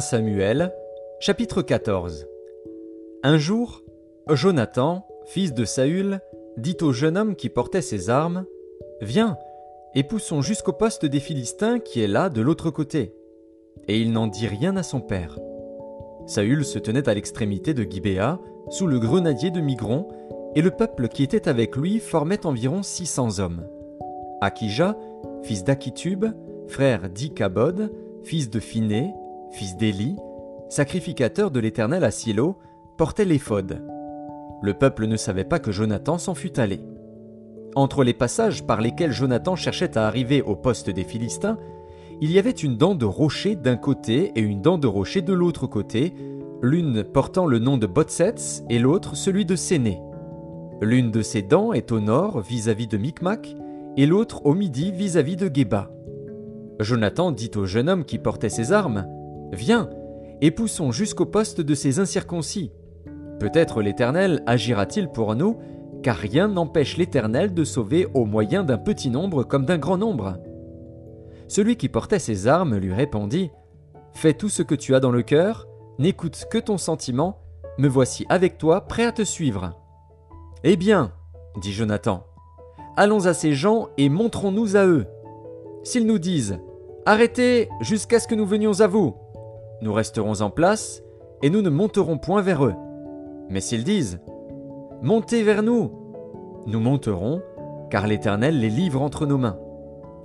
1 Samuel, chapitre 14 Un jour, Jonathan, fils de Saül, dit au jeune homme qui portait ses armes Viens, et poussons jusqu'au poste des Philistins qui est là de l'autre côté. Et il n'en dit rien à son père. Saül se tenait à l'extrémité de Gibéa, sous le grenadier de Migron, et le peuple qui était avec lui formait environ six cents hommes. Akija, fils d'Akitub, frère d'Ikabod, fils de Phiné, fils d'Élie, sacrificateur de l'Éternel à Silo, portait l'éphod. Le peuple ne savait pas que Jonathan s'en fût allé. Entre les passages par lesquels Jonathan cherchait à arriver au poste des Philistins, il y avait une dent de rocher d'un côté et une dent de rocher de l'autre côté, l'une portant le nom de Botsets et l'autre celui de Séné. L'une de ces dents est au nord vis-à-vis de Micmac et l'autre au midi vis-à-vis de Geba. Jonathan dit au jeune homme qui portait ses armes Viens, et poussons jusqu'au poste de ces incirconcis. Peut-être l'Éternel agira-t-il pour nous, car rien n'empêche l'Éternel de sauver au moyen d'un petit nombre comme d'un grand nombre. Celui qui portait ses armes lui répondit Fais tout ce que tu as dans le cœur, n'écoute que ton sentiment, me voici avec toi, prêt à te suivre. Eh bien, dit Jonathan, allons à ces gens et montrons-nous à eux. S'ils nous disent Arrêtez jusqu'à ce que nous venions à vous, nous resterons en place et nous ne monterons point vers eux. Mais s'ils disent Montez vers nous, nous monterons, car l'Éternel les livre entre nos mains.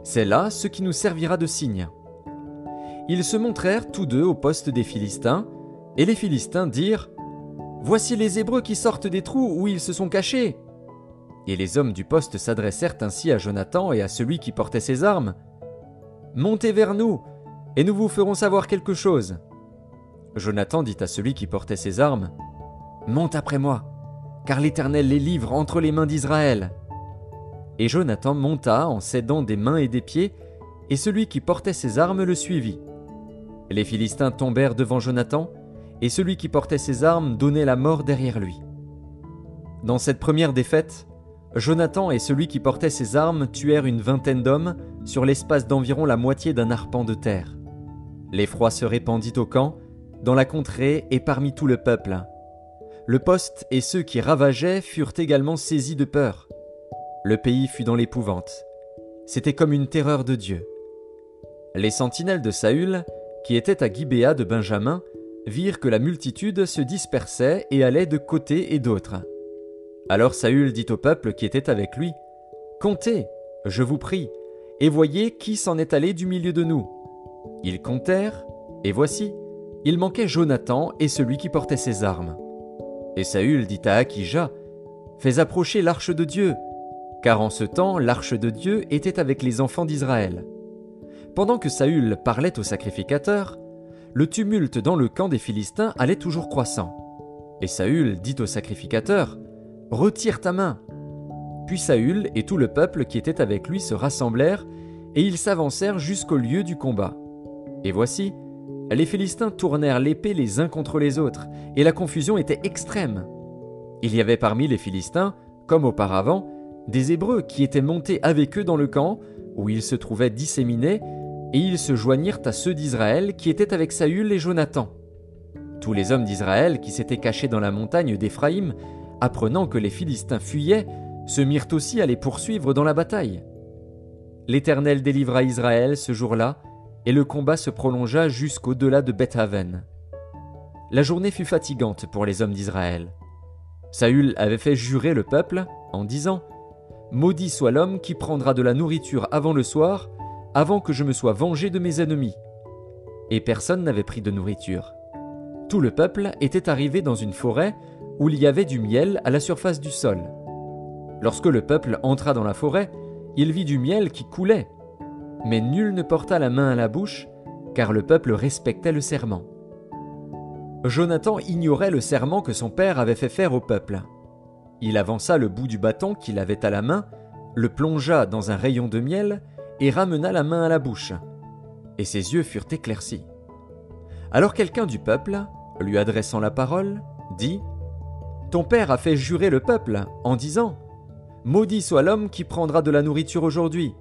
C'est là ce qui nous servira de signe. Ils se montrèrent tous deux au poste des Philistins, et les Philistins dirent Voici les Hébreux qui sortent des trous où ils se sont cachés. Et les hommes du poste s'adressèrent ainsi à Jonathan et à celui qui portait ses armes. Montez vers nous, et nous vous ferons savoir quelque chose. Jonathan dit à celui qui portait ses armes Monte après moi, car l'Éternel les livre entre les mains d'Israël. Et Jonathan monta en s'aidant des mains et des pieds, et celui qui portait ses armes le suivit. Les Philistins tombèrent devant Jonathan, et celui qui portait ses armes donnait la mort derrière lui. Dans cette première défaite, Jonathan et celui qui portait ses armes tuèrent une vingtaine d'hommes sur l'espace d'environ la moitié d'un arpent de terre. L'effroi se répandit au camp, dans la contrée et parmi tout le peuple. Le poste et ceux qui ravageaient furent également saisis de peur. Le pays fut dans l'épouvante. C'était comme une terreur de Dieu. Les sentinelles de Saül, qui étaient à Gibéa de Benjamin, virent que la multitude se dispersait et allait de côté et d'autre. Alors Saül dit au peuple qui était avec lui Comptez, je vous prie, et voyez qui s'en est allé du milieu de nous. Ils comptèrent, et voici, il manquait Jonathan et celui qui portait ses armes. Et Saül dit à Akija Fais approcher l'arche de Dieu, car en ce temps l'arche de Dieu était avec les enfants d'Israël. Pendant que Saül parlait au sacrificateur, le tumulte dans le camp des Philistins allait toujours croissant. Et Saül dit au sacrificateur Retire ta main. Puis Saül et tout le peuple qui était avec lui se rassemblèrent, et ils s'avancèrent jusqu'au lieu du combat. Et voici, les Philistins tournèrent l'épée les uns contre les autres, et la confusion était extrême. Il y avait parmi les Philistins, comme auparavant, des Hébreux qui étaient montés avec eux dans le camp, où ils se trouvaient disséminés, et ils se joignirent à ceux d'Israël qui étaient avec Saül et Jonathan. Tous les hommes d'Israël qui s'étaient cachés dans la montagne d'Éphraïm, apprenant que les Philistins fuyaient, se mirent aussi à les poursuivre dans la bataille. L'Éternel délivra Israël ce jour-là, et le combat se prolongea jusqu'au-delà de Bethaven. La journée fut fatigante pour les hommes d'Israël. Saül avait fait jurer le peuple en disant Maudit soit l'homme qui prendra de la nourriture avant le soir, avant que je me sois vengé de mes ennemis. Et personne n'avait pris de nourriture. Tout le peuple était arrivé dans une forêt où il y avait du miel à la surface du sol. Lorsque le peuple entra dans la forêt, il vit du miel qui coulait. Mais nul ne porta la main à la bouche, car le peuple respectait le serment. Jonathan ignorait le serment que son père avait fait faire au peuple. Il avança le bout du bâton qu'il avait à la main, le plongea dans un rayon de miel et ramena la main à la bouche. Et ses yeux furent éclaircis. Alors quelqu'un du peuple, lui adressant la parole, dit Ton père a fait jurer le peuple en disant Maudit soit l'homme qui prendra de la nourriture aujourd'hui.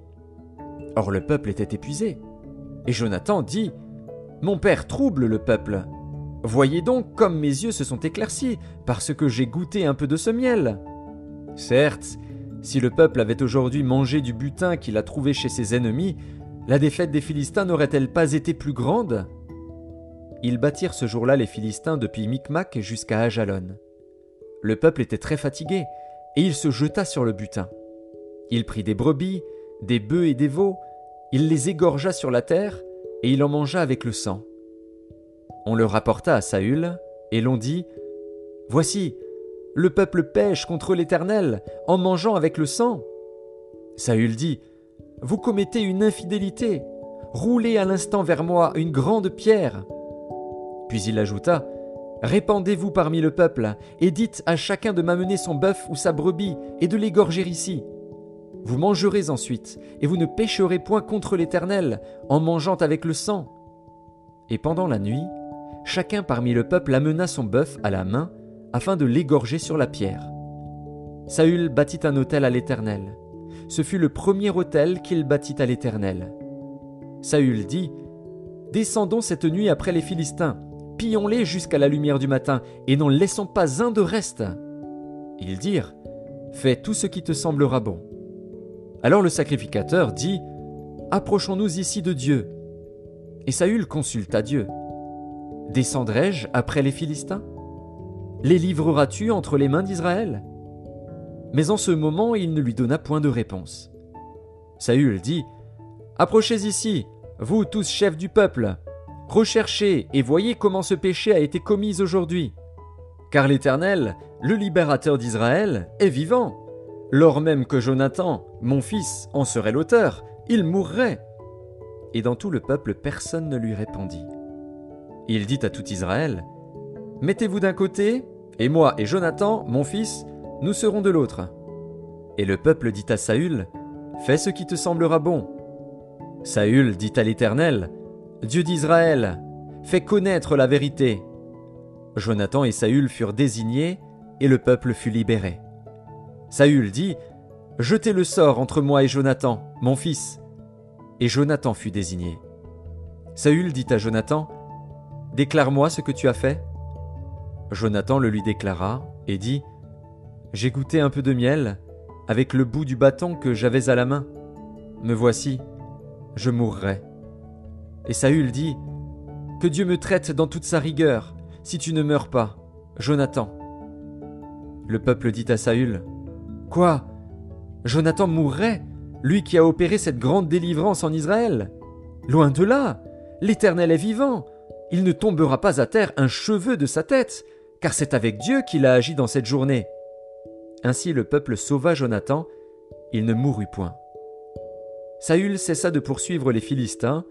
Or le peuple était épuisé. Et Jonathan dit Mon père trouble le peuple. Voyez donc comme mes yeux se sont éclaircis, parce que j'ai goûté un peu de ce miel. Certes, si le peuple avait aujourd'hui mangé du butin qu'il a trouvé chez ses ennemis, la défaite des Philistins n'aurait-elle pas été plus grande? Ils bâtirent ce jour-là les Philistins depuis Micmac jusqu'à Ajalon. Le peuple était très fatigué, et il se jeta sur le butin. Il prit des brebis, des bœufs et des veaux, il les égorgea sur la terre, et il en mangea avec le sang. On le rapporta à Saül, et l'on dit Voici, le peuple pêche contre l'Éternel en mangeant avec le sang. Saül dit Vous commettez une infidélité, roulez à l'instant vers moi une grande pierre. Puis il ajouta Répandez-vous parmi le peuple, et dites à chacun de m'amener son bœuf ou sa brebis, et de l'égorger ici. Vous mangerez ensuite, et vous ne pécherez point contre l'Éternel, en mangeant avec le sang. Et pendant la nuit, chacun parmi le peuple amena son bœuf à la main, afin de l'égorger sur la pierre. Saül bâtit un autel à l'Éternel. Ce fut le premier autel qu'il bâtit à l'Éternel. Saül dit Descendons cette nuit après les Philistins, pillons-les jusqu'à la lumière du matin, et n'en laissons pas un de reste. Ils dirent Fais tout ce qui te semblera bon. Alors le sacrificateur dit Approchons-nous ici de Dieu. Et Saül consulta Dieu. Descendrai-je après les Philistins? Les livreras-tu entre les mains d'Israël? Mais en ce moment il ne lui donna point de réponse. Saül dit Approchez ici, vous tous chefs du peuple, recherchez et voyez comment ce péché a été commis aujourd'hui. Car l'Éternel, le libérateur d'Israël, est vivant Lors même que Jonathan, mon fils, en serait l'auteur, il mourrait. Et dans tout le peuple personne ne lui répondit. Il dit à tout Israël, Mettez-vous d'un côté, et moi et Jonathan, mon fils, nous serons de l'autre. Et le peuple dit à Saül, Fais ce qui te semblera bon. Saül dit à l'Éternel, Dieu d'Israël, fais connaître la vérité. Jonathan et Saül furent désignés, et le peuple fut libéré. Saül dit Jetez le sort entre moi et Jonathan, mon fils. Et Jonathan fut désigné. Saül dit à Jonathan Déclare-moi ce que tu as fait. Jonathan le lui déclara et dit J'ai goûté un peu de miel avec le bout du bâton que j'avais à la main. Me voici, je mourrai. Et Saül dit Que Dieu me traite dans toute sa rigueur, si tu ne meurs pas, Jonathan. Le peuple dit à Saül Quoi? Jonathan mourrait, lui qui a opéré cette grande délivrance en Israël? Loin de là L'Éternel est vivant Il ne tombera pas à terre un cheveu de sa tête, car c'est avec Dieu qu'il a agi dans cette journée. Ainsi le peuple sauva Jonathan, il ne mourut point. Saül cessa de poursuivre les Philistins,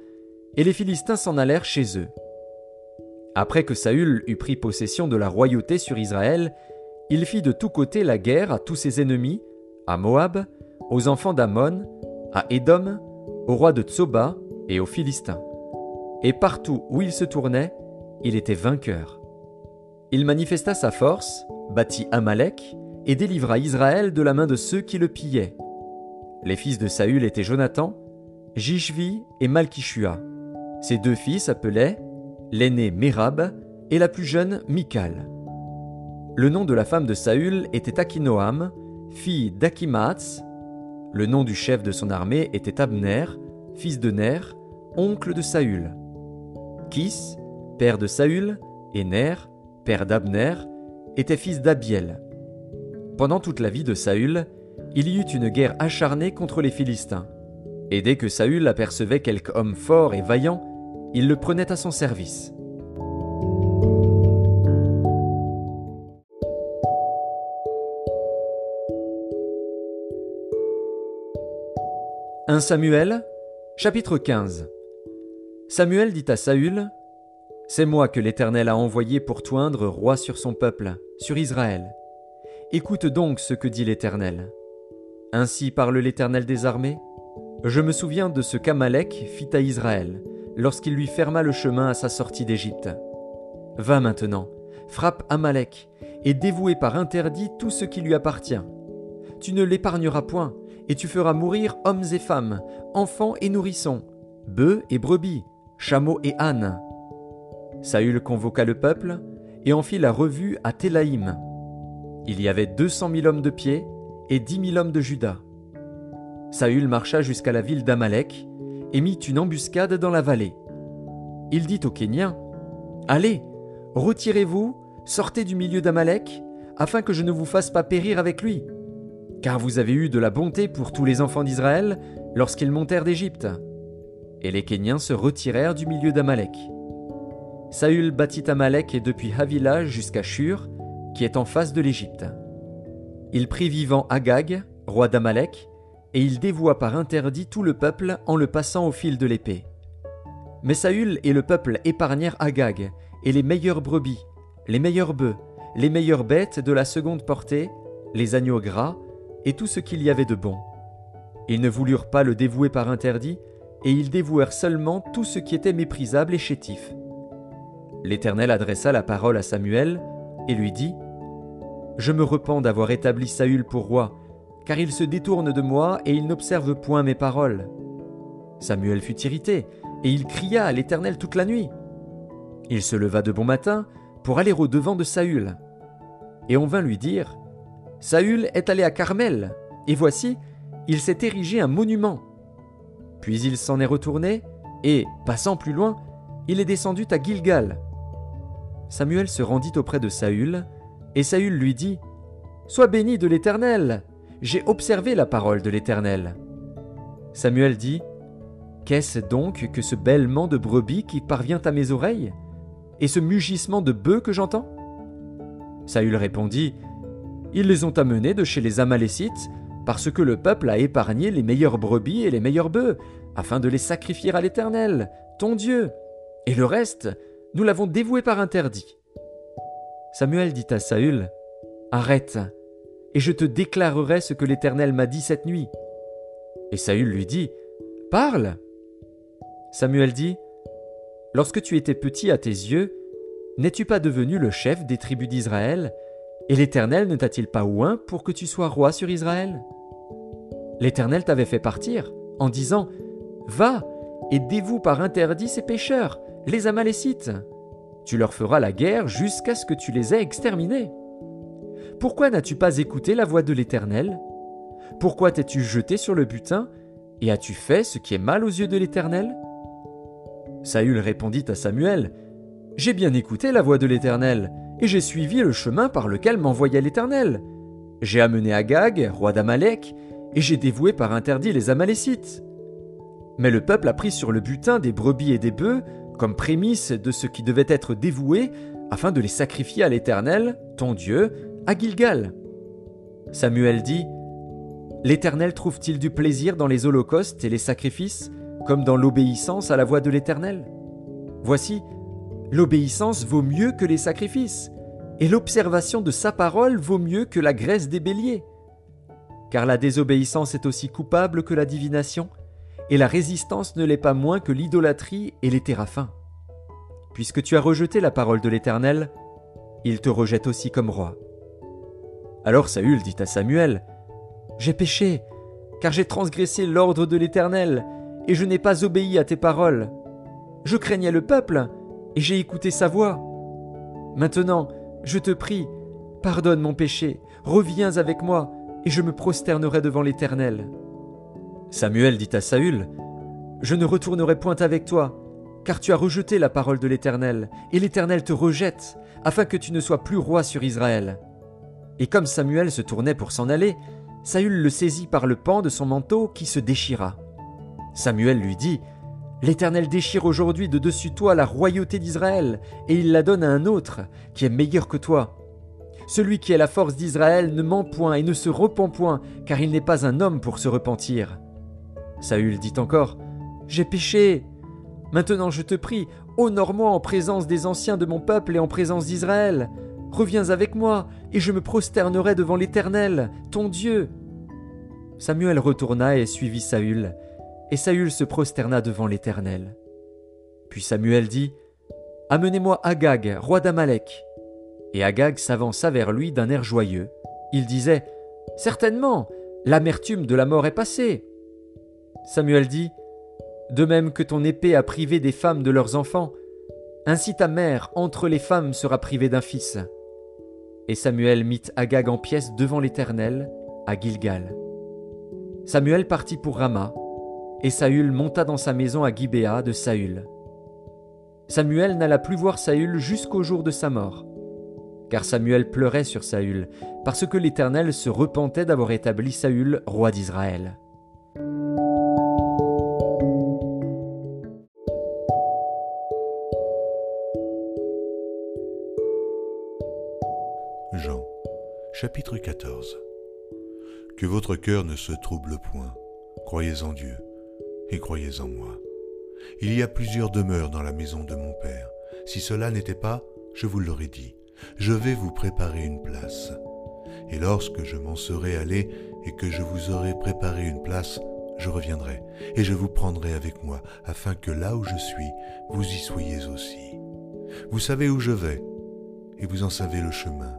et les Philistins s'en allèrent chez eux. Après que Saül eut pris possession de la royauté sur Israël, il fit de tous côtés la guerre à tous ses ennemis, à Moab, aux enfants d'Ammon, à Édom, au roi de Tsoba et aux Philistins. Et partout où il se tournait, il était vainqueur. Il manifesta sa force, bâtit Amalek, et délivra Israël de la main de ceux qui le pillaient. Les fils de Saül étaient Jonathan, Jishvi et Malkishua. Ses deux fils s'appelaient l'aîné Mérab et la plus jeune Michal. Le nom de la femme de Saül était Akinoam, fille d'Akimaatz. Le nom du chef de son armée était Abner, fils de Ner, oncle de Saül. Kis, père de Saül, et Ner, père d'Abner, était fils d'Abiel. Pendant toute la vie de Saül, il y eut une guerre acharnée contre les Philistins. Et dès que Saül apercevait quelque homme fort et vaillant, il le prenait à son service. 1 Samuel, chapitre 15 Samuel dit à Saül C'est moi que l'Éternel a envoyé pour toindre roi sur son peuple, sur Israël. Écoute donc ce que dit l'Éternel. Ainsi parle l'Éternel des armées Je me souviens de ce qu'Amalek fit à Israël, lorsqu'il lui ferma le chemin à sa sortie d'Égypte. Va maintenant, frappe Amalek, et dévouez par interdit tout ce qui lui appartient. Tu ne l'épargneras point, et tu feras mourir hommes et femmes, enfants et nourrissons, bœufs et brebis, chameaux et ânes, Saül convoqua le peuple et en fit la revue à Télaïm. Il y avait deux cent mille hommes de pied et dix mille hommes de Juda. Saül marcha jusqu'à la ville d'Amalek et mit une embuscade dans la vallée. Il dit aux Kéniens Allez, retirez-vous, sortez du milieu d'Amalek, afin que je ne vous fasse pas périr avec lui. Car vous avez eu de la bonté pour tous les enfants d'Israël lorsqu'ils montèrent d'Égypte. Et les Kéniens se retirèrent du milieu d'Amalek. Saül bâtit Amalek et depuis Havila jusqu'à Shur, qui est en face de l'Égypte. Il prit vivant Agag, roi d'Amalek, et il dévoua par interdit tout le peuple en le passant au fil de l'épée. Mais Saül et le peuple épargnèrent Agag, et les meilleures brebis, les meilleurs bœufs, les meilleures bêtes de la seconde portée, les agneaux gras, et tout ce qu'il y avait de bon. Ils ne voulurent pas le dévouer par interdit, et ils dévouèrent seulement tout ce qui était méprisable et chétif. L'Éternel adressa la parole à Samuel, et lui dit Je me repens d'avoir établi Saül pour roi, car il se détourne de moi et il n'observe point mes paroles. Samuel fut irrité, et il cria à l'Éternel toute la nuit. Il se leva de bon matin pour aller au devant de Saül. Et on vint lui dire Saül est allé à Carmel, et voici, il s'est érigé un monument. Puis il s'en est retourné, et, passant plus loin, il est descendu à Gilgal. Samuel se rendit auprès de Saül, et Saül lui dit Sois béni de l'Éternel, j'ai observé la parole de l'Éternel. Samuel dit Qu'est-ce donc que ce bêlement de brebis qui parvient à mes oreilles Et ce mugissement de bœufs que j'entends? Saül répondit Ils les ont amenés de chez les Amalécites, parce que le peuple a épargné les meilleures brebis et les meilleurs bœufs, afin de les sacrifier à l'Éternel, ton Dieu. Et le reste, nous l'avons dévoué par interdit. Samuel dit à Saül Arrête, et je te déclarerai ce que l'Éternel m'a dit cette nuit. Et Saül lui dit Parle. Samuel dit Lorsque tu étais petit à tes yeux, n'es-tu pas devenu le chef des tribus d'Israël? Et l'Éternel ne t'a-t-il pas oint pour que tu sois roi sur Israël? L'Éternel t'avait fait partir en disant Va et dévoue par interdit ces pécheurs, les Amalécites. Tu leur feras la guerre jusqu'à ce que tu les aies exterminés. Pourquoi n'as-tu pas écouté la voix de l'Éternel? Pourquoi t'es-tu jeté sur le butin et as-tu fait ce qui est mal aux yeux de l'Éternel? Saül répondit à Samuel J'ai bien écouté la voix de l'Éternel, et j'ai suivi le chemin par lequel m'envoyait l'Éternel. J'ai amené Agag, roi d'Amalek, et j'ai dévoué par interdit les Amalécites. Mais le peuple a pris sur le butin des brebis et des bœufs, comme prémisse de ce qui devait être dévoué, afin de les sacrifier à l'Éternel, ton Dieu, à Gilgal. Samuel dit L'Éternel trouve-t-il du plaisir dans les holocaustes et les sacrifices comme dans l'obéissance à la voix de l'Éternel? Voici, l'obéissance vaut mieux que les sacrifices, et l'observation de sa parole vaut mieux que la graisse des béliers. Car la désobéissance est aussi coupable que la divination, et la résistance ne l'est pas moins que l'idolâtrie et les téraphins. Puisque tu as rejeté la parole de l'Éternel, il te rejette aussi comme roi. Alors Saül dit à Samuel, J'ai péché, car j'ai transgressé l'ordre de l'Éternel, et je n'ai pas obéi à tes paroles. Je craignais le peuple, et j'ai écouté sa voix. Maintenant, je te prie, pardonne mon péché, reviens avec moi, et je me prosternerai devant l'Éternel. Samuel dit à Saül, Je ne retournerai point avec toi, car tu as rejeté la parole de l'Éternel, et l'Éternel te rejette, afin que tu ne sois plus roi sur Israël. Et comme Samuel se tournait pour s'en aller, Saül le saisit par le pan de son manteau qui se déchira. Samuel lui dit L'Éternel déchire aujourd'hui de dessus toi la royauté d'Israël, et il la donne à un autre, qui est meilleur que toi. Celui qui est la force d'Israël ne ment point et ne se repent point, car il n'est pas un homme pour se repentir. Saül dit encore J'ai péché. Maintenant je te prie, honore-moi en présence des anciens de mon peuple et en présence d'Israël. Reviens avec moi, et je me prosternerai devant l'Éternel, ton Dieu. Samuel retourna et suivit Saül, et Saül se prosterna devant l'Éternel. Puis Samuel dit Amenez-moi Agag, roi d'Amalek. Et Agag s'avança vers lui d'un air joyeux. Il disait Certainement, l'amertume de la mort est passée. Samuel dit De même que ton épée a privé des femmes de leurs enfants, Ainsi ta mère entre les femmes sera privée d'un fils. Et Samuel mit Agag en pièces devant l'Éternel, à Gilgal. Samuel partit pour Rama, et Saül monta dans sa maison à Gibéa de Saül. Samuel n'alla plus voir Saül jusqu'au jour de sa mort, car Samuel pleurait sur Saül, parce que l'Éternel se repentait d'avoir établi Saül roi d'Israël. Jean, chapitre 14 Que votre cœur ne se trouble point, croyez en Dieu croyez en moi. Il y a plusieurs demeures dans la maison de mon Père. Si cela n'était pas, je vous l'aurais dit, je vais vous préparer une place. Et lorsque je m'en serai allé et que je vous aurai préparé une place, je reviendrai, et je vous prendrai avec moi, afin que là où je suis, vous y soyez aussi. Vous savez où je vais, et vous en savez le chemin.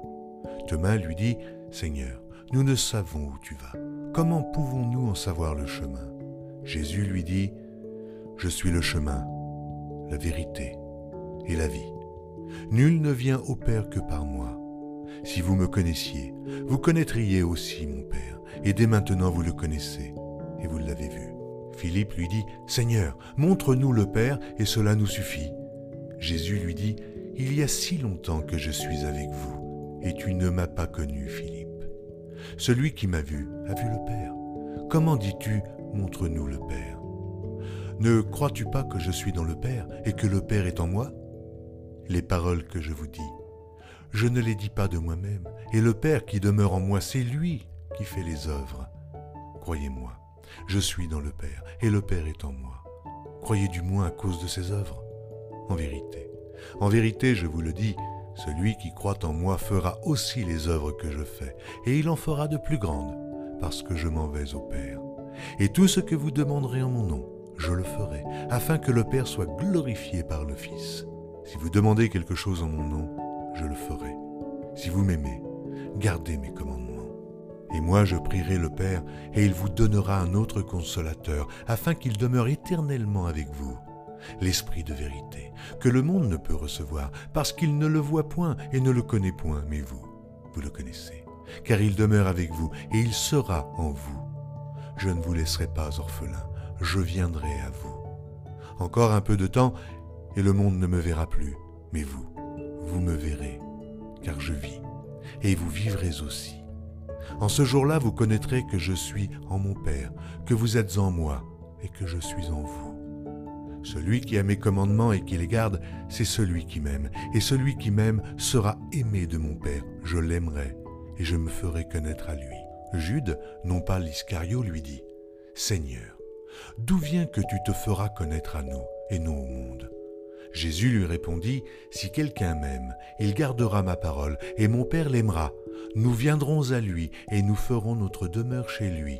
Thomas lui dit, Seigneur, nous ne savons où tu vas. Comment pouvons-nous en savoir le chemin? Jésus lui dit, Je suis le chemin, la vérité et la vie. Nul ne vient au Père que par moi. Si vous me connaissiez, vous connaîtriez aussi mon Père, et dès maintenant vous le connaissez, et vous l'avez vu. Philippe lui dit, Seigneur, montre-nous le Père, et cela nous suffit. Jésus lui dit, Il y a si longtemps que je suis avec vous et tu ne m'as pas connu, Philippe. Celui qui m'a vu a vu le Père. Comment dis-tu, montre-nous le Père Ne crois-tu pas que je suis dans le Père et que le Père est en moi? Les paroles que je vous dis, je ne les dis pas de moi-même, et le Père qui demeure en moi, c'est lui qui fait les œuvres. Croyez-moi, je suis dans le Père, et le Père est en moi. Croyez du moins à cause de ses œuvres. En vérité, en vérité, je vous le dis, celui qui croit en moi fera aussi les œuvres que je fais, et il en fera de plus grandes, parce que je m'en vais au Père. Et tout ce que vous demanderez en mon nom, je le ferai, afin que le Père soit glorifié par le Fils. Si vous demandez quelque chose en mon nom, je le ferai. Si vous m'aimez, gardez mes commandements. Et moi je prierai le Père, et il vous donnera un autre consolateur, afin qu'il demeure éternellement avec vous l'Esprit de vérité, que le monde ne peut recevoir, parce qu'il ne le voit point et ne le connaît point, mais vous, vous le connaissez, car il demeure avec vous et il sera en vous. Je ne vous laisserai pas orphelin, je viendrai à vous. Encore un peu de temps, et le monde ne me verra plus, mais vous, vous me verrez, car je vis, et vous vivrez aussi. En ce jour-là, vous connaîtrez que je suis en mon Père, que vous êtes en moi, et que je suis en vous. Celui qui a mes commandements et qui les garde, c'est celui qui m'aime. Et celui qui m'aime sera aimé de mon Père. Je l'aimerai et je me ferai connaître à lui. Jude, non pas l'Iscario, lui dit, Seigneur, d'où vient que tu te feras connaître à nous et non au monde? Jésus lui répondit, Si quelqu'un m'aime, il gardera ma parole, et mon Père l'aimera. Nous viendrons à lui, et nous ferons notre demeure chez lui.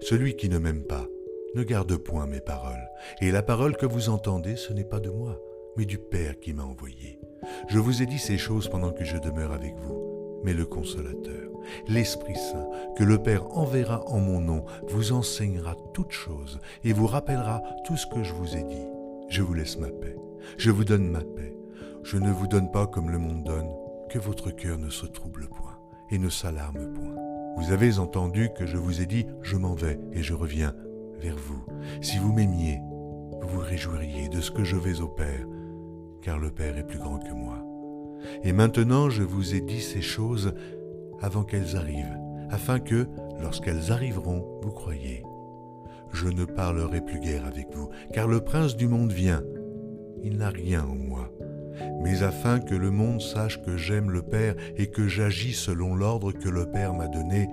Celui qui ne m'aime pas, ne garde point mes paroles. Et la parole que vous entendez, ce n'est pas de moi, mais du Père qui m'a envoyé. Je vous ai dit ces choses pendant que je demeure avec vous. Mais le consolateur, l'Esprit Saint, que le Père enverra en mon nom, vous enseignera toutes choses et vous rappellera tout ce que je vous ai dit. Je vous laisse ma paix. Je vous donne ma paix. Je ne vous donne pas comme le monde donne, que votre cœur ne se trouble point et ne s'alarme point. Vous avez entendu que je vous ai dit, je m'en vais et je reviens vers vous. Si vous m'aimiez, vous vous réjouiriez de ce que je vais au Père, car le Père est plus grand que moi. Et maintenant je vous ai dit ces choses avant qu'elles arrivent, afin que, lorsqu'elles arriveront, vous croyiez. Je ne parlerai plus guère avec vous, car le prince du monde vient. Il n'a rien en moi. Mais afin que le monde sache que j'aime le Père et que j'agis selon l'ordre que le Père m'a donné,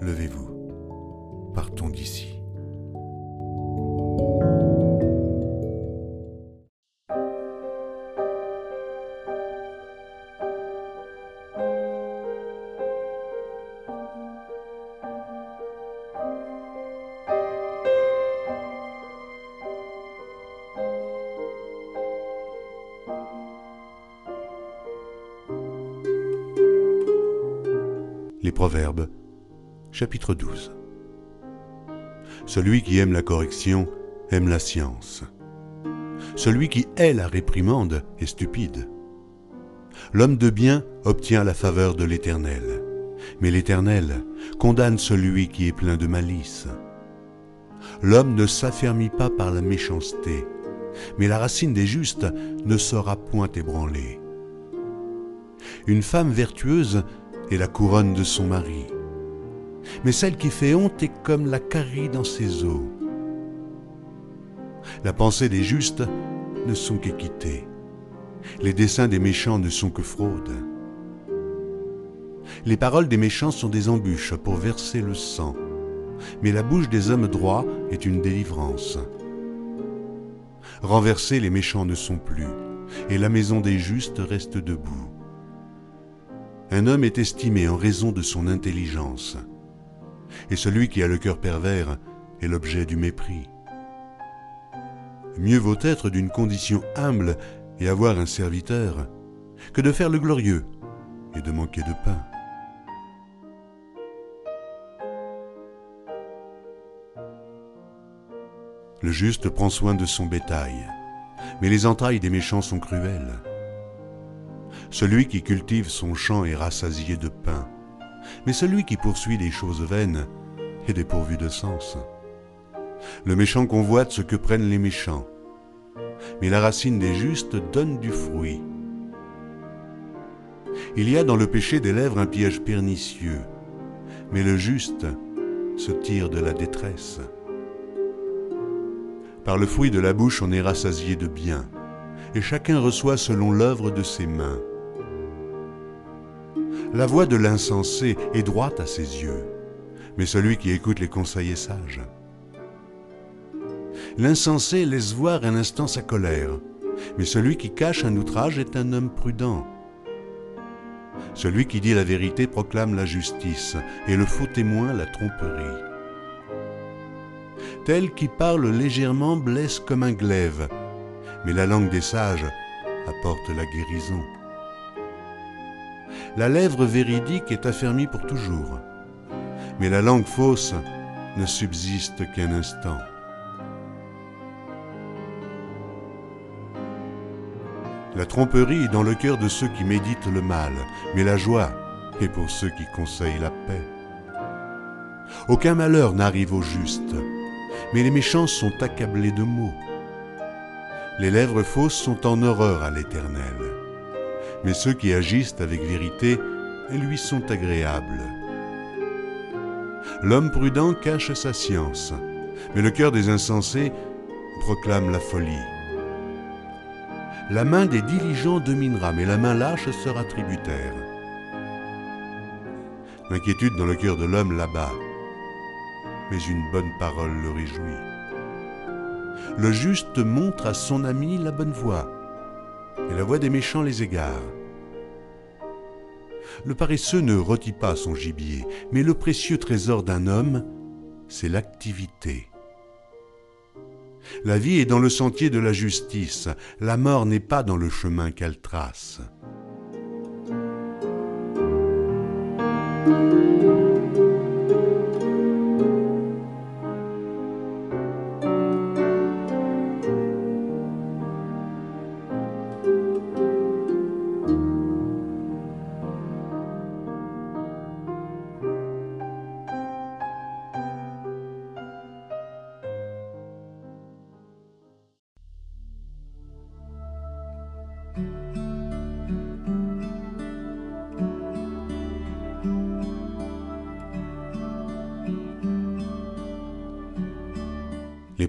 levez-vous, partons d'ici. Chapitre 12. Celui qui aime la correction aime la science. Celui qui hait la réprimande est stupide. L'homme de bien obtient la faveur de l'Éternel, mais l'Éternel condamne celui qui est plein de malice. L'homme ne s'affermit pas par la méchanceté, mais la racine des justes ne sera point ébranlée. Une femme vertueuse est la couronne de son mari, mais celle qui fait honte est comme la carie dans ses os. La pensée des justes ne sont qu'équité. Les desseins des méchants ne sont que fraude. Les paroles des méchants sont des embûches pour verser le sang, mais la bouche des hommes droits est une délivrance. Renversés, les méchants ne sont plus, et la maison des justes reste debout. Un homme est estimé en raison de son intelligence, et celui qui a le cœur pervers est l'objet du mépris. Mieux vaut être d'une condition humble et avoir un serviteur que de faire le glorieux et de manquer de pain. Le juste prend soin de son bétail, mais les entrailles des méchants sont cruelles. Celui qui cultive son champ est rassasié de pain, mais celui qui poursuit les choses vaines est dépourvu de sens. Le méchant convoite ce que prennent les méchants, mais la racine des justes donne du fruit. Il y a dans le péché des lèvres un piège pernicieux, mais le juste se tire de la détresse. Par le fruit de la bouche on est rassasié de bien, et chacun reçoit selon l'œuvre de ses mains. La voix de l'insensé est droite à ses yeux, mais celui qui écoute les conseils est sage. L'insensé laisse voir un instant sa colère, mais celui qui cache un outrage est un homme prudent. Celui qui dit la vérité proclame la justice, et le faux témoin la tromperie. Tel qui parle légèrement blesse comme un glaive, mais la langue des sages apporte la guérison. La lèvre véridique est affermie pour toujours, mais la langue fausse ne subsiste qu'un instant. La tromperie est dans le cœur de ceux qui méditent le mal, mais la joie est pour ceux qui conseillent la paix. Aucun malheur n'arrive au juste, mais les méchants sont accablés de maux. Les lèvres fausses sont en horreur à l'Éternel, mais ceux qui agissent avec vérité lui sont agréables. L'homme prudent cache sa science, mais le cœur des insensés proclame la folie. La main des diligents dominera, mais la main lâche sera tributaire. L'inquiétude dans le cœur de l'homme l'abat, mais une bonne parole le réjouit. Le juste montre à son ami la bonne voie, et la voie des méchants les égare. Le paresseux ne rôtit pas son gibier, mais le précieux trésor d'un homme, c'est l'activité. La vie est dans le sentier de la justice, la mort n'est pas dans le chemin qu'elle trace.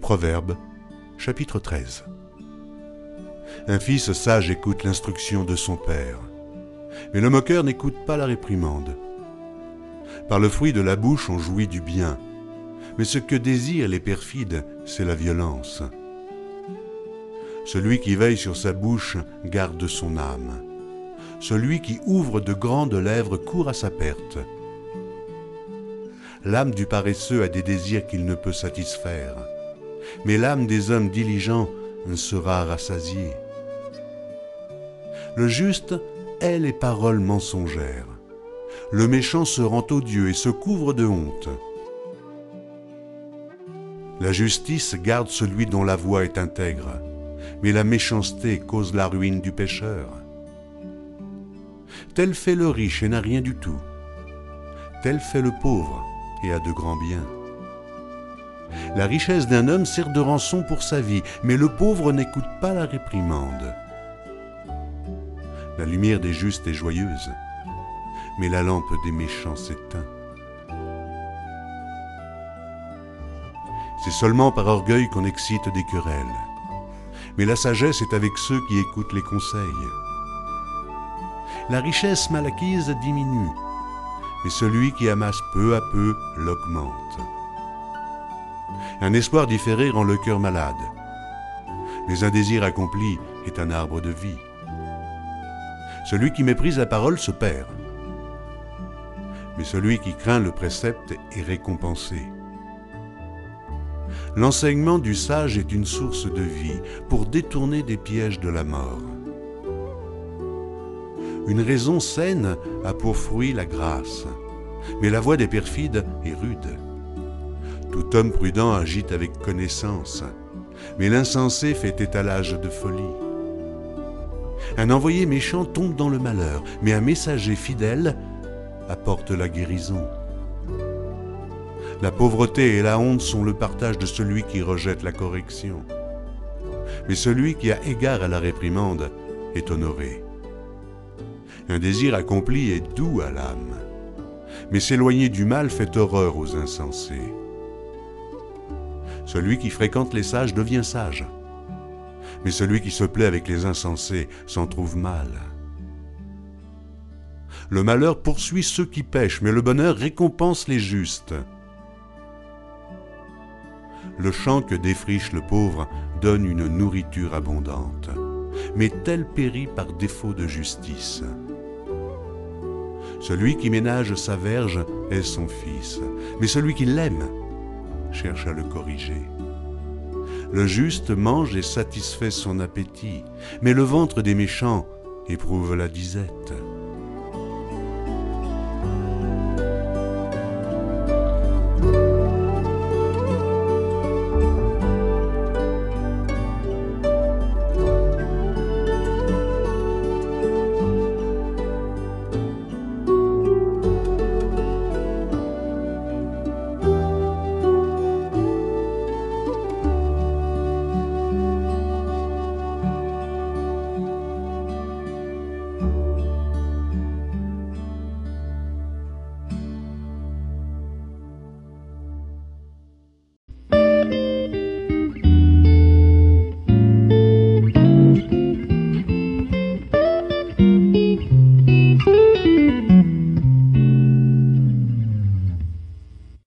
Proverbes, chapitre 13. Un fils sage écoute l'instruction de son père, mais le moqueur n'écoute pas la réprimande. Par le fruit de la bouche on jouit du bien, mais ce que désirent les perfides, c'est la violence. Celui qui veille sur sa bouche garde son âme. Celui qui ouvre de grandes lèvres court à sa perte. L'âme du paresseux a des désirs qu'il ne peut satisfaire mais l'âme des hommes diligents sera rassasiée. Le juste hait les paroles mensongères. Le méchant se rend odieux et se couvre de honte. La justice garde celui dont la voix est intègre, mais la méchanceté cause la ruine du pécheur. Tel fait le riche et n'a rien du tout. Tel fait le pauvre et a de grands biens. La richesse d'un homme sert de rançon pour sa vie, mais le pauvre n'écoute pas la réprimande. La lumière des justes est joyeuse, mais la lampe des méchants s'éteint. C'est seulement par orgueil qu'on excite des querelles, mais la sagesse est avec ceux qui écoutent les conseils. La richesse mal acquise diminue, mais celui qui amasse peu à peu l'augmente. Un espoir différé rend le cœur malade, mais un désir accompli est un arbre de vie. Celui qui méprise la parole se perd, mais celui qui craint le précepte est récompensé. L'enseignement du sage est une source de vie pour détourner des pièges de la mort. Une raison saine a pour fruit la grâce, mais la voix des perfides est rude. Tout homme prudent agite avec connaissance, mais l'insensé fait étalage de folie. Un envoyé méchant tombe dans le malheur, mais un messager fidèle apporte la guérison. La pauvreté et la honte sont le partage de celui qui rejette la correction. Mais celui qui a égard à la réprimande est honoré. Un désir accompli est doux à l'âme, mais s'éloigner du mal fait horreur aux insensés. Celui qui fréquente les sages devient sage, mais celui qui se plaît avec les insensés s'en trouve mal. Le malheur poursuit ceux qui pêchent, mais le bonheur récompense les justes. Le champ que défriche le pauvre donne une nourriture abondante, mais tel périt par défaut de justice. Celui qui ménage sa verge est son fils, mais celui qui l'aime cherche à le corriger. Le juste mange et satisfait son appétit, mais le ventre des méchants éprouve la disette.